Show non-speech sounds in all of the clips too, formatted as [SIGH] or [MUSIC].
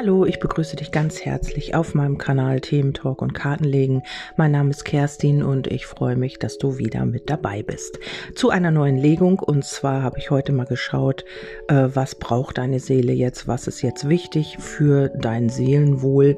Hallo, ich begrüße dich ganz herzlich auf meinem Kanal Themen Talk und Kartenlegen. Mein Name ist Kerstin und ich freue mich, dass du wieder mit dabei bist. Zu einer neuen Legung und zwar habe ich heute mal geschaut, äh, was braucht deine Seele jetzt, was ist jetzt wichtig für dein Seelenwohl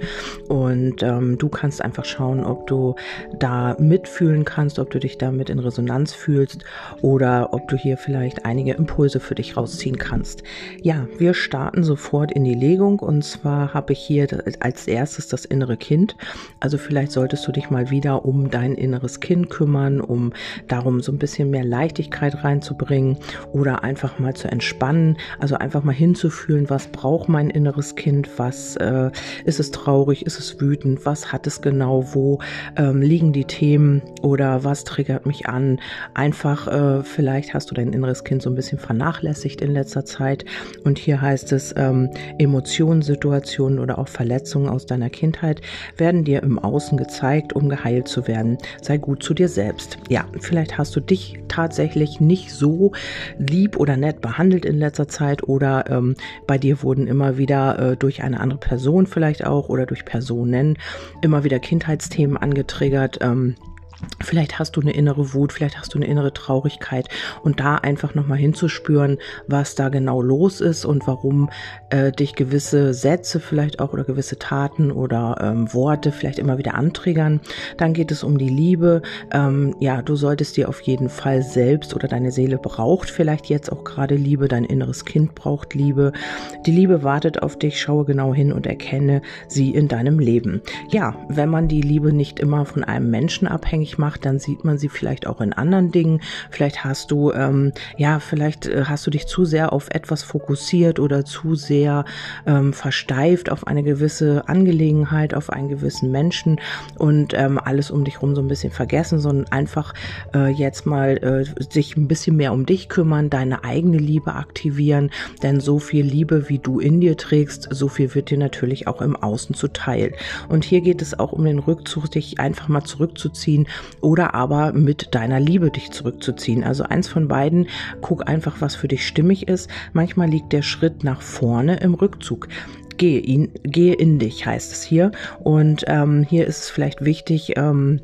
und ähm, du kannst einfach schauen, ob du da mitfühlen kannst, ob du dich damit in Resonanz fühlst oder ob du hier vielleicht einige Impulse für dich rausziehen kannst. Ja, wir starten sofort in die Legung und zwar zwar habe ich hier als erstes das innere Kind. Also vielleicht solltest du dich mal wieder um dein inneres Kind kümmern, um darum so ein bisschen mehr Leichtigkeit reinzubringen oder einfach mal zu entspannen. Also einfach mal hinzufühlen, was braucht mein inneres Kind, was äh, ist es traurig, ist es wütend, was hat es genau, wo ähm, liegen die Themen oder was triggert mich an. Einfach äh, vielleicht hast du dein inneres Kind so ein bisschen vernachlässigt in letzter Zeit und hier heißt es ähm, Situationen oder auch Verletzungen aus deiner Kindheit werden dir im Außen gezeigt, um geheilt zu werden. Sei gut zu dir selbst. Ja, vielleicht hast du dich tatsächlich nicht so lieb oder nett behandelt in letzter Zeit oder ähm, bei dir wurden immer wieder äh, durch eine andere Person vielleicht auch oder durch Personen immer wieder Kindheitsthemen angetriggert. Ähm, Vielleicht hast du eine innere Wut, vielleicht hast du eine innere Traurigkeit und da einfach nochmal hinzuspüren, was da genau los ist und warum äh, dich gewisse Sätze vielleicht auch oder gewisse Taten oder ähm, Worte vielleicht immer wieder antriggern. Dann geht es um die Liebe. Ähm, ja, du solltest dir auf jeden Fall selbst oder deine Seele braucht vielleicht jetzt auch gerade Liebe, dein inneres Kind braucht Liebe. Die Liebe wartet auf dich, schaue genau hin und erkenne sie in deinem Leben. Ja, wenn man die Liebe nicht immer von einem Menschen abhängig abhängig macht, dann sieht man sie vielleicht auch in anderen Dingen. Vielleicht hast du, ähm, ja, vielleicht äh, hast du dich zu sehr auf etwas fokussiert oder zu sehr ähm, versteift auf eine gewisse Angelegenheit, auf einen gewissen Menschen und ähm, alles um dich rum so ein bisschen vergessen, sondern einfach äh, jetzt mal äh, sich ein bisschen mehr um dich kümmern, deine eigene Liebe aktivieren, denn so viel Liebe, wie du in dir trägst, so viel wird dir natürlich auch im Außen zuteil. Und hier geht es auch um den Rückzug, dich einfach mal zurückzuziehen oder aber mit deiner Liebe dich zurückzuziehen. Also eins von beiden, guck einfach, was für dich stimmig ist. Manchmal liegt der Schritt nach vorne im Rückzug gehe ihn, gehe in dich, heißt es hier. Und ähm, hier ist es vielleicht wichtig, ähm,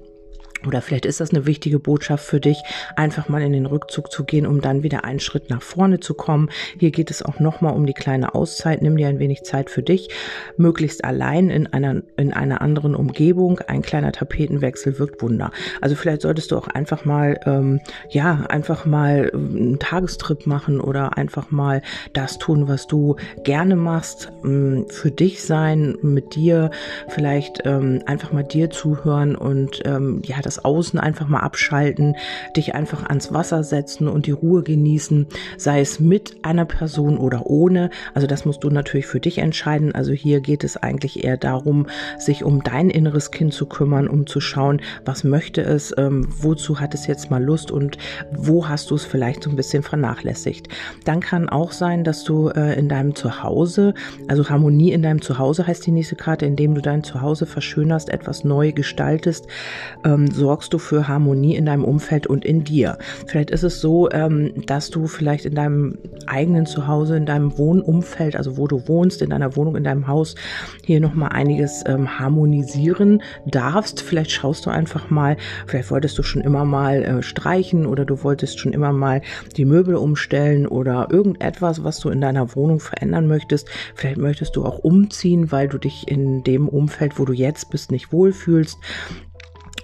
oder vielleicht ist das eine wichtige Botschaft für dich, einfach mal in den Rückzug zu gehen, um dann wieder einen Schritt nach vorne zu kommen. Hier geht es auch nochmal um die kleine Auszeit. Nimm dir ein wenig Zeit für dich, möglichst allein in einer, in einer anderen Umgebung. Ein kleiner Tapetenwechsel wirkt Wunder. Also vielleicht solltest du auch einfach mal, ähm, ja, einfach mal einen Tagestrip machen oder einfach mal das tun, was du gerne machst, ähm, für dich sein, mit dir, vielleicht ähm, einfach mal dir zuhören und ähm, ja, das Außen einfach mal abschalten, dich einfach ans Wasser setzen und die Ruhe genießen, sei es mit einer Person oder ohne. Also das musst du natürlich für dich entscheiden. Also hier geht es eigentlich eher darum, sich um dein inneres Kind zu kümmern, um zu schauen, was möchte es, ähm, wozu hat es jetzt mal Lust und wo hast du es vielleicht so ein bisschen vernachlässigt. Dann kann auch sein, dass du äh, in deinem Zuhause, also Harmonie in deinem Zuhause heißt die nächste Karte, indem du dein Zuhause verschönerst, etwas neu gestaltest, ähm, sorgst du für Harmonie in deinem Umfeld und in dir. Vielleicht ist es so, ähm, dass du vielleicht in deinem eigenen Zuhause, in deinem Wohnumfeld, also wo du wohnst, in deiner Wohnung, in deinem Haus, hier nochmal einiges ähm, harmonisieren darfst. Vielleicht schaust du einfach mal, vielleicht wolltest du schon immer mal äh, streichen oder du wolltest schon immer mal die Möbel umstellen oder irgendetwas, was du in deiner Wohnung verändern möchtest. Vielleicht möchtest du auch umziehen, weil du dich in dem Umfeld, wo du jetzt bist, nicht wohlfühlst.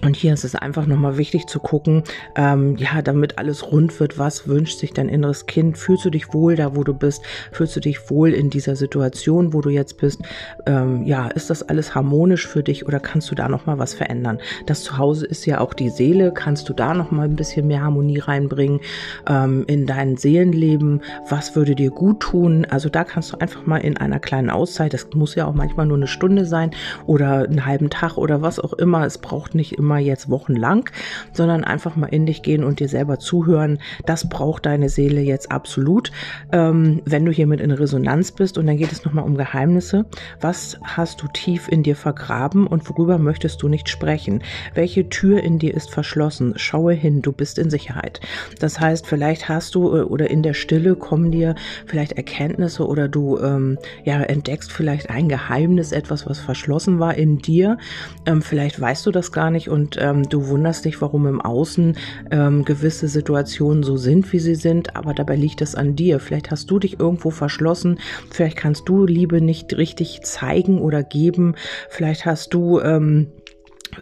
Und hier ist es einfach nochmal wichtig zu gucken, ähm, ja, damit alles rund wird, was wünscht sich dein inneres Kind? Fühlst du dich wohl da, wo du bist? Fühlst du dich wohl in dieser Situation, wo du jetzt bist? Ähm, ja, ist das alles harmonisch für dich oder kannst du da nochmal was verändern? Das Zuhause ist ja auch die Seele. Kannst du da nochmal ein bisschen mehr Harmonie reinbringen ähm, in dein Seelenleben? Was würde dir gut tun? Also da kannst du einfach mal in einer kleinen Auszeit, das muss ja auch manchmal nur eine Stunde sein oder einen halben Tag oder was auch immer. Es braucht nicht immer Thema jetzt wochenlang, sondern einfach mal in dich gehen und dir selber zuhören. Das braucht deine Seele jetzt absolut. Ähm, wenn du hiermit in Resonanz bist und dann geht es nochmal um Geheimnisse. Was hast du tief in dir vergraben und worüber möchtest du nicht sprechen? Welche Tür in dir ist verschlossen? Schaue hin, du bist in Sicherheit. Das heißt, vielleicht hast du äh, oder in der Stille kommen dir vielleicht Erkenntnisse oder du ähm, ja entdeckst vielleicht ein Geheimnis, etwas, was verschlossen war in dir. Ähm, vielleicht weißt du das gar nicht und ähm, du wunderst dich, warum im Außen ähm, gewisse Situationen so sind, wie sie sind, aber dabei liegt es an dir. Vielleicht hast du dich irgendwo verschlossen, vielleicht kannst du Liebe nicht richtig zeigen oder geben, vielleicht hast du ähm,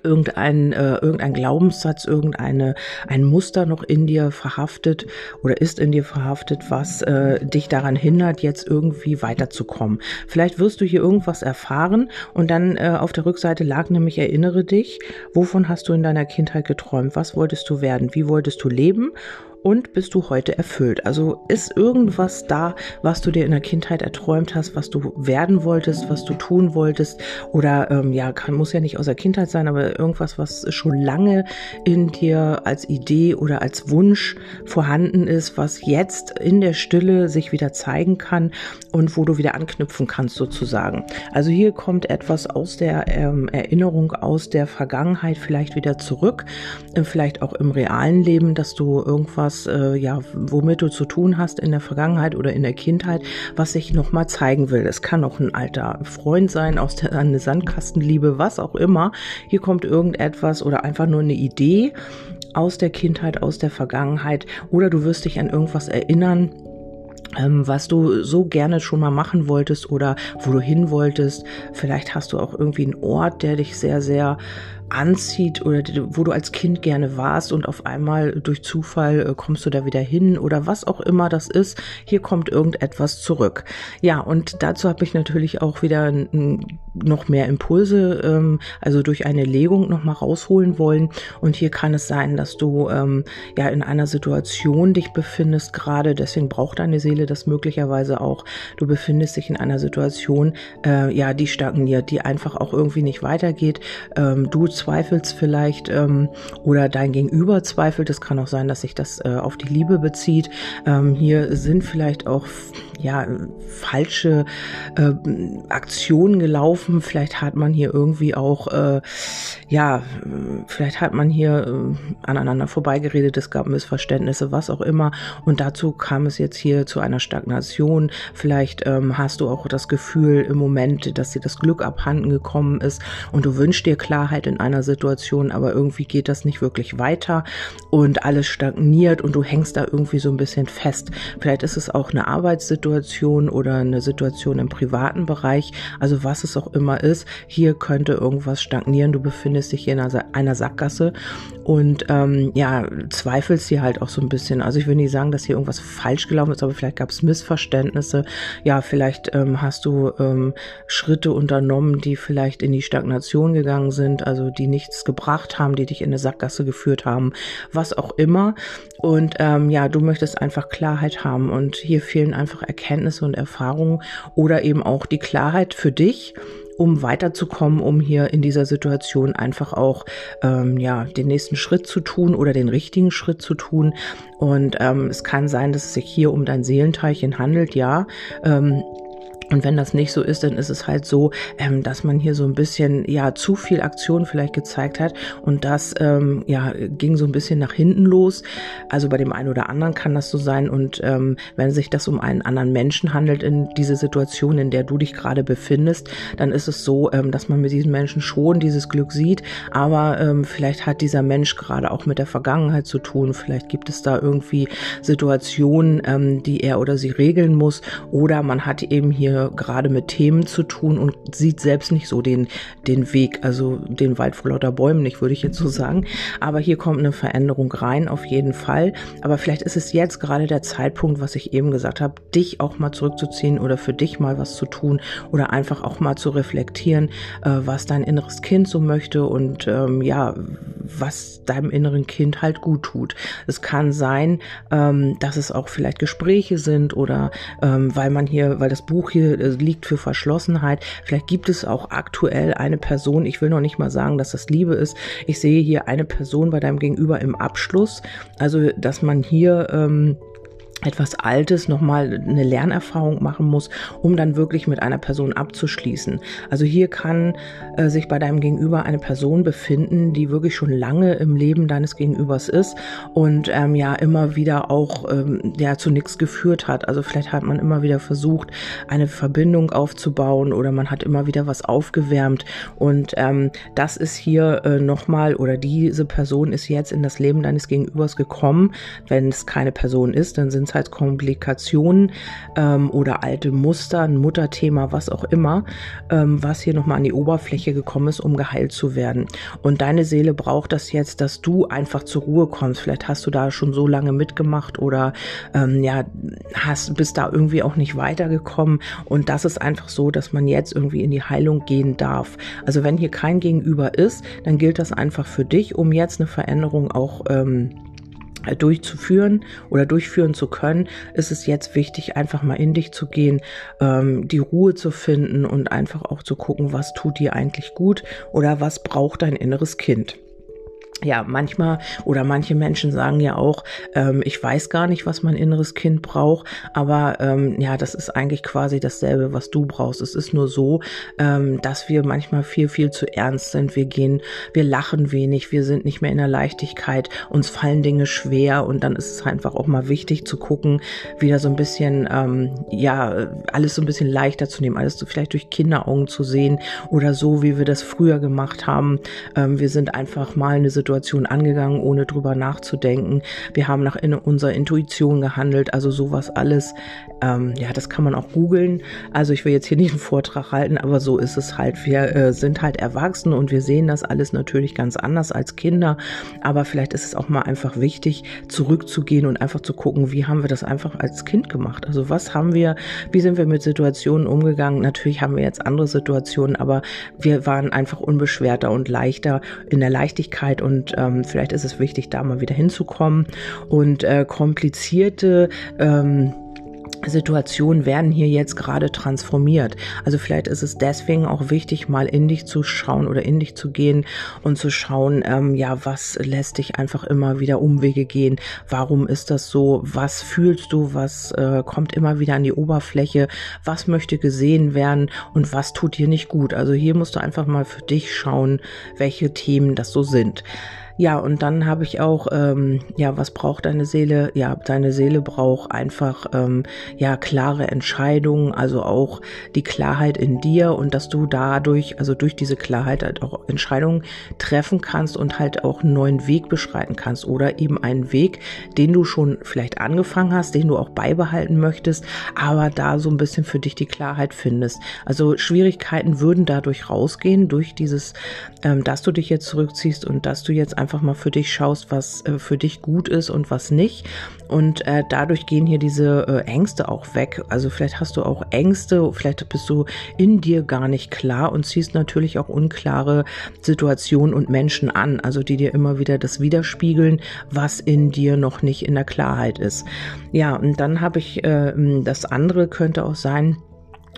irgendein, äh, irgendein Glaubenssatz, irgendeine ein Muster noch in dir verhaftet oder ist in dir verhaftet, was äh, dich daran hindert, jetzt irgendwie weiterzukommen. Vielleicht wirst du hier irgendwas erfahren und dann äh, auf der Rückseite lag nämlich erinnere dich, wovon hast du in deiner Kindheit geträumt, was wolltest du werden, wie wolltest du leben und bist du heute erfüllt? Also ist irgendwas da, was du dir in der Kindheit erträumt hast, was du werden wolltest, was du tun wolltest oder ähm, ja, kann, muss ja nicht aus der Kindheit sein, aber irgendwas, was schon lange in dir als Idee oder als Wunsch vorhanden ist, was jetzt in der Stille sich wieder zeigen kann und wo du wieder anknüpfen kannst sozusagen. Also hier kommt etwas aus der ähm, Erinnerung aus der Vergangenheit vielleicht wieder zurück, äh, vielleicht auch im realen Leben, dass du irgendwas was, äh, ja, womit du zu tun hast in der Vergangenheit oder in der Kindheit, was sich nochmal zeigen will. Es kann auch ein alter Freund sein, aus der eine Sandkastenliebe, was auch immer. Hier kommt irgendetwas oder einfach nur eine Idee aus der Kindheit, aus der Vergangenheit oder du wirst dich an irgendwas erinnern, ähm, was du so gerne schon mal machen wolltest oder wo du hin wolltest. Vielleicht hast du auch irgendwie einen Ort, der dich sehr, sehr anzieht oder wo du als Kind gerne warst und auf einmal durch Zufall äh, kommst du da wieder hin oder was auch immer das ist. Hier kommt irgendetwas zurück. Ja, und dazu habe ich natürlich auch wieder noch mehr Impulse, ähm, also durch eine Legung noch mal rausholen wollen. Und hier kann es sein, dass du ähm, ja in einer Situation dich befindest gerade. Deswegen braucht deine Seele das möglicherweise auch. Du befindest dich in einer Situation, äh, ja, die stagniert, die einfach auch irgendwie nicht weitergeht. Ähm, du zweifelst vielleicht ähm, oder dein Gegenüber zweifelt. Es kann auch sein, dass sich das äh, auf die Liebe bezieht. Ähm, hier sind vielleicht auch ja falsche äh, Aktionen gelaufen. Vielleicht hat man hier irgendwie auch äh, ja vielleicht hat man hier äh, aneinander vorbeigeredet. Es gab Missverständnisse, was auch immer. Und dazu kam es jetzt hier zu einer Stagnation. Vielleicht ähm, hast du auch das Gefühl im Moment, dass dir das Glück abhanden gekommen ist und du wünschst dir Klarheit in einer Situation, aber irgendwie geht das nicht wirklich weiter und alles stagniert und du hängst da irgendwie so ein bisschen fest. Vielleicht ist es auch eine Arbeitssituation oder eine Situation im privaten Bereich, also was es auch immer ist. Hier könnte irgendwas stagnieren. Du befindest dich hier in einer Sackgasse und ähm, ja, zweifelst hier halt auch so ein bisschen. Also ich will nicht sagen, dass hier irgendwas falsch gelaufen ist, aber vielleicht gab es Missverständnisse. Ja, vielleicht ähm, hast du ähm, Schritte unternommen, die vielleicht in die Stagnation gegangen sind, also die nichts gebracht haben, die dich in eine Sackgasse geführt haben, was auch immer. Und ähm, ja, du möchtest einfach Klarheit haben und hier fehlen einfach Erkenntnisse und Erfahrungen oder eben auch die Klarheit für dich um weiterzukommen, um hier in dieser Situation einfach auch ähm, ja den nächsten Schritt zu tun oder den richtigen Schritt zu tun. Und ähm, es kann sein, dass es sich hier um dein Seelenteilchen handelt, ja. Ähm, und wenn das nicht so ist, dann ist es halt so, ähm, dass man hier so ein bisschen ja zu viel Aktion vielleicht gezeigt hat und das ähm, ja ging so ein bisschen nach hinten los. Also bei dem einen oder anderen kann das so sein und ähm, wenn sich das um einen anderen Menschen handelt in diese Situation, in der du dich gerade befindest, dann ist es so, ähm, dass man mit diesem Menschen schon dieses Glück sieht, aber ähm, vielleicht hat dieser Mensch gerade auch mit der Vergangenheit zu tun. Vielleicht gibt es da irgendwie Situationen, ähm, die er oder sie regeln muss oder man hat eben hier gerade mit Themen zu tun und sieht selbst nicht so den, den Weg, also den Wald vor lauter Bäumen nicht, würde ich jetzt so sagen. Aber hier kommt eine Veränderung rein, auf jeden Fall. Aber vielleicht ist es jetzt gerade der Zeitpunkt, was ich eben gesagt habe, dich auch mal zurückzuziehen oder für dich mal was zu tun oder einfach auch mal zu reflektieren, äh, was dein inneres Kind so möchte und ähm, ja, was deinem inneren Kind halt gut tut. Es kann sein, ähm, dass es auch vielleicht Gespräche sind oder ähm, weil man hier, weil das Buch hier liegt für Verschlossenheit. Vielleicht gibt es auch aktuell eine Person, ich will noch nicht mal sagen, dass das Liebe ist. Ich sehe hier eine Person bei deinem Gegenüber im Abschluss. Also, dass man hier ähm, etwas Altes nochmal eine Lernerfahrung machen muss, um dann wirklich mit einer Person abzuschließen. Also hier kann äh, sich bei deinem Gegenüber eine Person befinden, die wirklich schon lange im Leben deines Gegenübers ist und ähm, ja immer wieder auch ähm, ja zu nichts geführt hat. Also vielleicht hat man immer wieder versucht, eine Verbindung aufzubauen oder man hat immer wieder was aufgewärmt und ähm, das ist hier äh, nochmal oder diese Person ist jetzt in das Leben deines Gegenübers gekommen. Wenn es keine Person ist, dann sind Gesundheitskomplikationen ähm, oder alte Muster, ein Mutterthema, was auch immer, ähm, was hier nochmal an die Oberfläche gekommen ist, um geheilt zu werden. Und deine Seele braucht das jetzt, dass du einfach zur Ruhe kommst. Vielleicht hast du da schon so lange mitgemacht oder ähm, ja, hast, bist da irgendwie auch nicht weitergekommen. Und das ist einfach so, dass man jetzt irgendwie in die Heilung gehen darf. Also wenn hier kein Gegenüber ist, dann gilt das einfach für dich, um jetzt eine Veränderung auch ähm, durchzuführen oder durchführen zu können, ist es jetzt wichtig, einfach mal in dich zu gehen, ähm, die Ruhe zu finden und einfach auch zu gucken, was tut dir eigentlich gut oder was braucht dein inneres Kind ja, manchmal oder manche Menschen sagen ja auch, ähm, ich weiß gar nicht, was mein inneres Kind braucht, aber ähm, ja, das ist eigentlich quasi dasselbe, was du brauchst. Es ist nur so, ähm, dass wir manchmal viel, viel zu ernst sind. Wir gehen, wir lachen wenig, wir sind nicht mehr in der Leichtigkeit, uns fallen Dinge schwer und dann ist es einfach auch mal wichtig zu gucken, wieder so ein bisschen, ähm, ja, alles so ein bisschen leichter zu nehmen, alles so vielleicht durch Kinderaugen zu sehen oder so, wie wir das früher gemacht haben. Ähm, wir sind einfach mal eine Situation Situation angegangen, ohne drüber nachzudenken. Wir haben nach in unserer Intuition gehandelt, also sowas alles. Ähm, ja, das kann man auch googeln. Also ich will jetzt hier nicht einen Vortrag halten, aber so ist es halt. Wir äh, sind halt erwachsen und wir sehen das alles natürlich ganz anders als Kinder. Aber vielleicht ist es auch mal einfach wichtig, zurückzugehen und einfach zu gucken, wie haben wir das einfach als Kind gemacht? Also was haben wir, wie sind wir mit Situationen umgegangen? Natürlich haben wir jetzt andere Situationen, aber wir waren einfach unbeschwerter und leichter in der Leichtigkeit und und ähm, vielleicht ist es wichtig, da mal wieder hinzukommen. Und äh, komplizierte ähm, Situationen werden hier jetzt gerade transformiert. Also vielleicht ist es deswegen auch wichtig, mal in dich zu schauen oder in dich zu gehen und zu schauen, ähm, ja, was lässt dich einfach immer wieder Umwege gehen? Warum ist das so? Was fühlst du? Was äh, kommt immer wieder an die Oberfläche? Was möchte gesehen werden? Und was tut dir nicht gut? Also hier musst du einfach mal für dich schauen, welche Themen das so sind. Ja, und dann habe ich auch, ähm, ja, was braucht deine Seele? Ja, deine Seele braucht einfach, ähm, ja, klare Entscheidungen, also auch die Klarheit in dir und dass du dadurch, also durch diese Klarheit halt auch Entscheidungen treffen kannst und halt auch einen neuen Weg beschreiten kannst oder eben einen Weg, den du schon vielleicht angefangen hast, den du auch beibehalten möchtest, aber da so ein bisschen für dich die Klarheit findest. Also Schwierigkeiten würden dadurch rausgehen, durch dieses, ähm, dass du dich jetzt zurückziehst und dass du jetzt einfach mal für dich schaust, was äh, für dich gut ist und was nicht. Und äh, dadurch gehen hier diese äh, Ängste auch weg. Also vielleicht hast du auch Ängste, vielleicht bist du in dir gar nicht klar und ziehst natürlich auch unklare Situationen und Menschen an, also die dir immer wieder das widerspiegeln, was in dir noch nicht in der Klarheit ist. Ja, und dann habe ich äh, das andere könnte auch sein,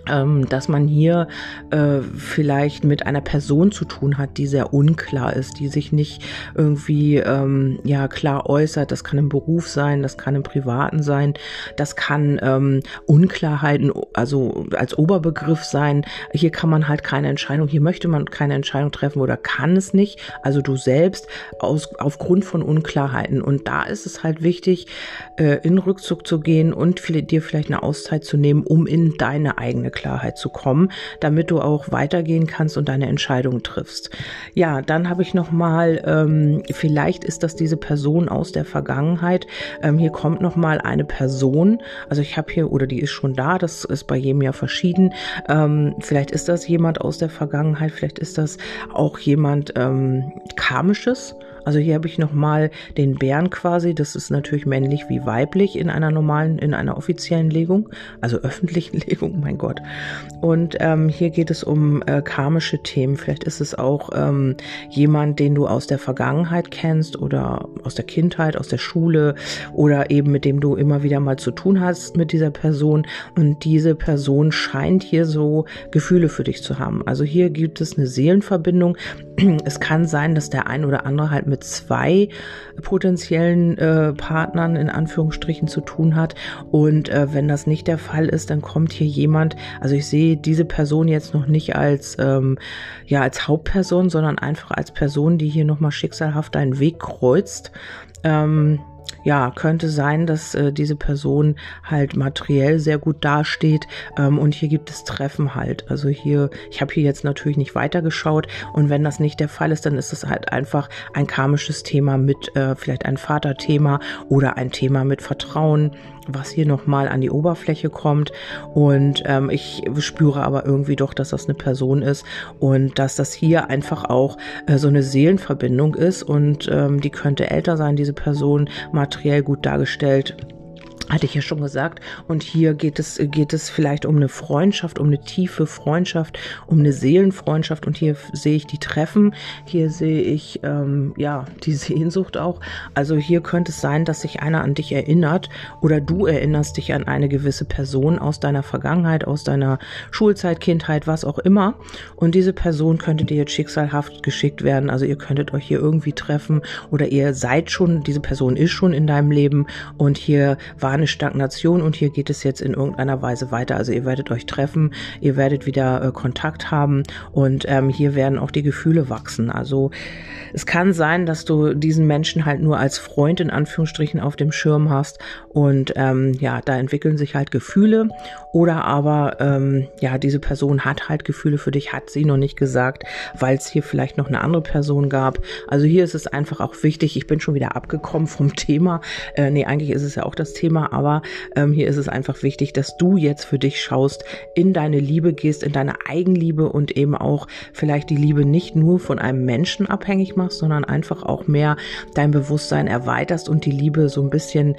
ähm, dass man hier äh, vielleicht mit einer Person zu tun hat, die sehr unklar ist, die sich nicht irgendwie ähm, ja klar äußert. Das kann im Beruf sein, das kann im Privaten sein, das kann ähm, Unklarheiten, also als Oberbegriff sein. Hier kann man halt keine Entscheidung, hier möchte man keine Entscheidung treffen oder kann es nicht. Also du selbst aus, aufgrund von Unklarheiten. Und da ist es halt wichtig, äh, in Rückzug zu gehen und dir vielleicht eine Auszeit zu nehmen, um in deine eigene Klarheit zu kommen, damit du auch weitergehen kannst und deine Entscheidung triffst. Ja, dann habe ich noch mal, ähm, vielleicht ist das diese Person aus der Vergangenheit. Ähm, hier kommt noch mal eine Person. Also ich habe hier oder die ist schon da. Das ist bei jedem ja verschieden. Ähm, vielleicht ist das jemand aus der Vergangenheit. Vielleicht ist das auch jemand ähm, karmisches Also hier habe ich nochmal den Bären quasi. Das ist natürlich männlich wie weiblich in einer normalen, in einer offiziellen Legung, also öffentlichen [LAUGHS] Legung, mein Gott. Und ähm, hier geht es um äh, karmische Themen. Vielleicht ist es auch ähm, jemand, den du aus der Vergangenheit kennst oder aus der Kindheit, aus der Schule oder eben mit dem du immer wieder mal zu tun hast mit dieser Person. Und diese Person scheint hier so Gefühle für dich zu haben. Also hier gibt es eine Seelenverbindung. [CLEARS THROAT] Es kann sein, dass der ein oder andere halt mit zwei potenziellen äh, Partnern in Anführungsstrichen zu tun hat. Und äh, wenn das nicht der Fall ist, dann kommt hier jemand, also ich sehe diese Person jetzt noch nicht als, ähm, ja, als Hauptperson, sondern einfach als Person, die hier nochmal schicksalhaft einen Weg kreuzt. Ähm, ja, könnte sein, dass äh, diese Person halt materiell sehr gut dasteht ähm, und hier gibt es Treffen halt. Also hier, ich habe hier jetzt natürlich nicht weitergeschaut und wenn das nicht der Fall ist, dann ist es halt einfach ein karmisches Thema mit äh, vielleicht ein Vaterthema oder ein Thema mit Vertrauen was hier nochmal an die Oberfläche kommt. Und ähm, ich spüre aber irgendwie doch, dass das eine Person ist und dass das hier einfach auch äh, so eine Seelenverbindung ist. Und ähm, die könnte älter sein, diese Person, materiell gut dargestellt hatte ich ja schon gesagt. Und hier geht es, geht es vielleicht um eine Freundschaft, um eine tiefe Freundschaft, um eine Seelenfreundschaft. Und hier sehe ich die Treffen, hier sehe ich ähm, ja die Sehnsucht auch. Also hier könnte es sein, dass sich einer an dich erinnert oder du erinnerst dich an eine gewisse Person aus deiner Vergangenheit, aus deiner Schulzeit, Kindheit, was auch immer. Und diese Person könnte dir jetzt schicksalhaft geschickt werden. Also ihr könntet euch hier irgendwie treffen oder ihr seid schon, diese Person ist schon in deinem Leben und hier war eine Stagnation und hier geht es jetzt in irgendeiner Weise weiter. Also ihr werdet euch treffen, ihr werdet wieder äh, Kontakt haben und ähm, hier werden auch die Gefühle wachsen. Also es kann sein, dass du diesen Menschen halt nur als Freund in Anführungsstrichen auf dem Schirm hast und ähm, ja, da entwickeln sich halt Gefühle oder aber ähm, ja, diese Person hat halt Gefühle für dich, hat sie noch nicht gesagt, weil es hier vielleicht noch eine andere Person gab. Also hier ist es einfach auch wichtig, ich bin schon wieder abgekommen vom [LAUGHS] Thema. Äh, nee, eigentlich ist es ja auch das Thema, aber ähm, hier ist es einfach wichtig, dass du jetzt für dich schaust, in deine Liebe gehst, in deine Eigenliebe und eben auch vielleicht die Liebe nicht nur von einem Menschen abhängig machst, sondern einfach auch mehr dein Bewusstsein erweiterst und die Liebe so ein bisschen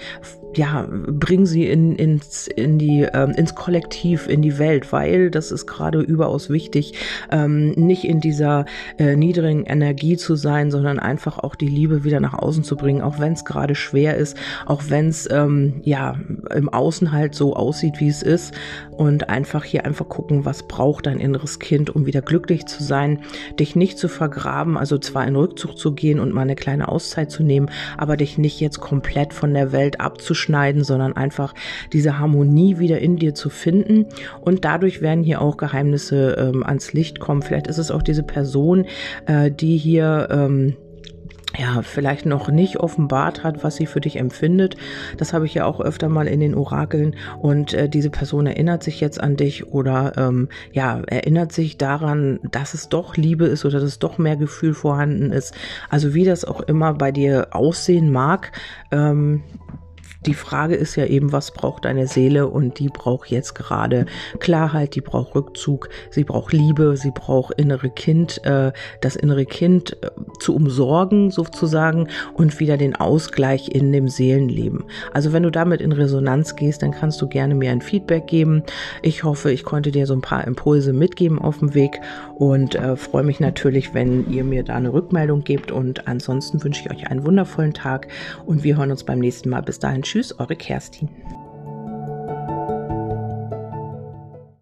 ja, bring sie in, ins, in die, ähm, ins Kollektiv, in die Welt, weil das ist gerade überaus wichtig, ähm, nicht in dieser äh, niedrigen Energie zu sein, sondern einfach auch die Liebe wieder nach außen zu bringen, auch wenn es gerade schwer ist, auch wenn es ähm, ja im Außen halt so aussieht, wie es ist. Und einfach hier einfach gucken, was braucht dein inneres Kind, um wieder glücklich zu sein, dich nicht zu vergraben, also zwar in Rückzug zu gehen und mal eine kleine Auszeit zu nehmen, aber dich nicht jetzt komplett von der Welt abzuschneiden abzuschneiden, sondern einfach diese Harmonie wieder in dir zu finden. Und dadurch werden hier auch Geheimnisse ähm, ans Licht kommen. Vielleicht ist es auch diese Person, äh, die hier ähm, ja, vielleicht noch nicht offenbart hat, was sie für dich empfindet. Das habe ich ja auch öfter mal in den Orakeln. Und äh, diese Person erinnert sich jetzt an dich oder ähm, ja, erinnert sich daran, dass es doch Liebe ist oder dass es doch mehr Gefühl vorhanden ist. Also wie das auch immer bei dir aussehen mag, ähm, die Frage ist ja eben, was braucht deine Seele und die braucht jetzt gerade Klarheit, die braucht Rückzug, sie braucht Liebe, sie braucht innere Kind, äh, das innere Kind äh, zu umsorgen sozusagen und wieder den Ausgleich in dem Seelenleben. Also wenn du damit in Resonanz gehst, dann kannst du gerne mir ein Feedback geben. Ich hoffe, ich konnte dir so ein paar Impulse mitgeben auf dem Weg und äh, freue mich natürlich, wenn ihr mir da eine Rückmeldung gebt und ansonsten wünsche ich euch einen wundervollen Tag und wir hören uns beim nächsten Mal. Bis dahin, Tschüss, eure Kerstin.